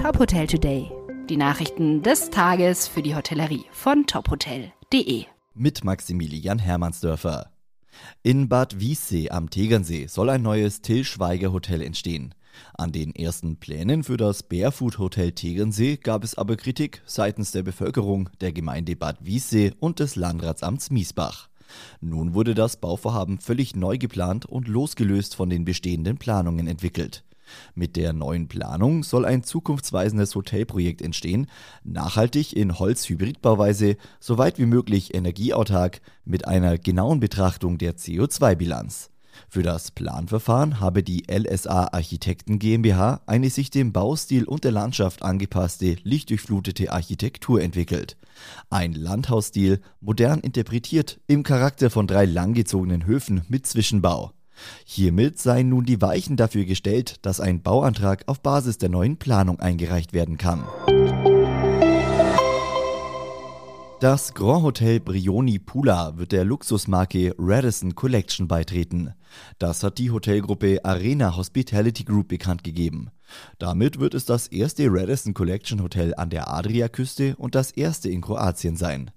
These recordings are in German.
Top Hotel Today. Die Nachrichten des Tages für die Hotellerie von tophotel.de. Mit Maximilian Hermannsdörfer. In Bad Wiessee am Tegernsee soll ein neues Till Schweiger Hotel entstehen. An den ersten Plänen für das Barefoot Hotel Tegernsee gab es aber Kritik seitens der Bevölkerung, der Gemeinde Bad Wiessee und des Landratsamts Miesbach. Nun wurde das Bauvorhaben völlig neu geplant und losgelöst von den bestehenden Planungen entwickelt. Mit der neuen Planung soll ein zukunftsweisendes Hotelprojekt entstehen, nachhaltig in Holz-Hybridbauweise, so weit wie möglich energieautark, mit einer genauen Betrachtung der CO2-Bilanz. Für das Planverfahren habe die LSA Architekten GmbH eine sich dem Baustil und der Landschaft angepasste, lichtdurchflutete Architektur entwickelt. Ein Landhausstil, modern interpretiert, im Charakter von drei langgezogenen Höfen mit Zwischenbau. Hiermit seien nun die Weichen dafür gestellt, dass ein Bauantrag auf Basis der neuen Planung eingereicht werden kann. Das Grand Hotel Brioni Pula wird der Luxusmarke Radisson Collection beitreten. Das hat die Hotelgruppe Arena Hospitality Group bekannt gegeben. Damit wird es das erste Radisson Collection Hotel an der Adriaküste und das erste in Kroatien sein.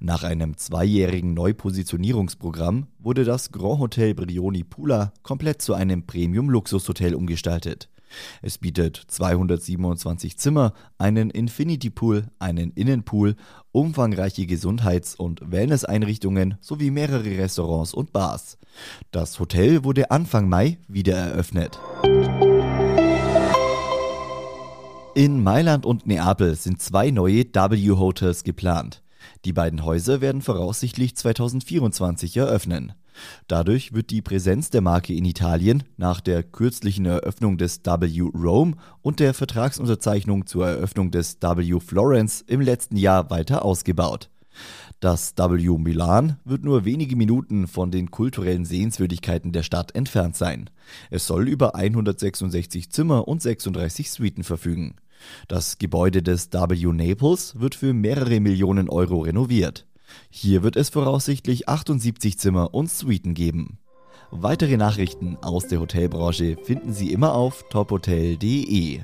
Nach einem zweijährigen Neupositionierungsprogramm wurde das Grand Hotel Brioni Pula komplett zu einem Premium-Luxushotel umgestaltet. Es bietet 227 Zimmer, einen Infinity Pool, einen Innenpool, umfangreiche Gesundheits- und Wellnesseinrichtungen sowie mehrere Restaurants und Bars. Das Hotel wurde Anfang Mai wieder eröffnet. In Mailand und Neapel sind zwei neue W-Hotels geplant. Die beiden Häuser werden voraussichtlich 2024 eröffnen. Dadurch wird die Präsenz der Marke in Italien nach der kürzlichen Eröffnung des W Rome und der Vertragsunterzeichnung zur Eröffnung des W Florence im letzten Jahr weiter ausgebaut. Das W Milan wird nur wenige Minuten von den kulturellen Sehenswürdigkeiten der Stadt entfernt sein. Es soll über 166 Zimmer und 36 Suiten verfügen. Das Gebäude des W Naples wird für mehrere Millionen Euro renoviert. Hier wird es voraussichtlich 78 Zimmer und Suiten geben. Weitere Nachrichten aus der Hotelbranche finden Sie immer auf tophotel.de.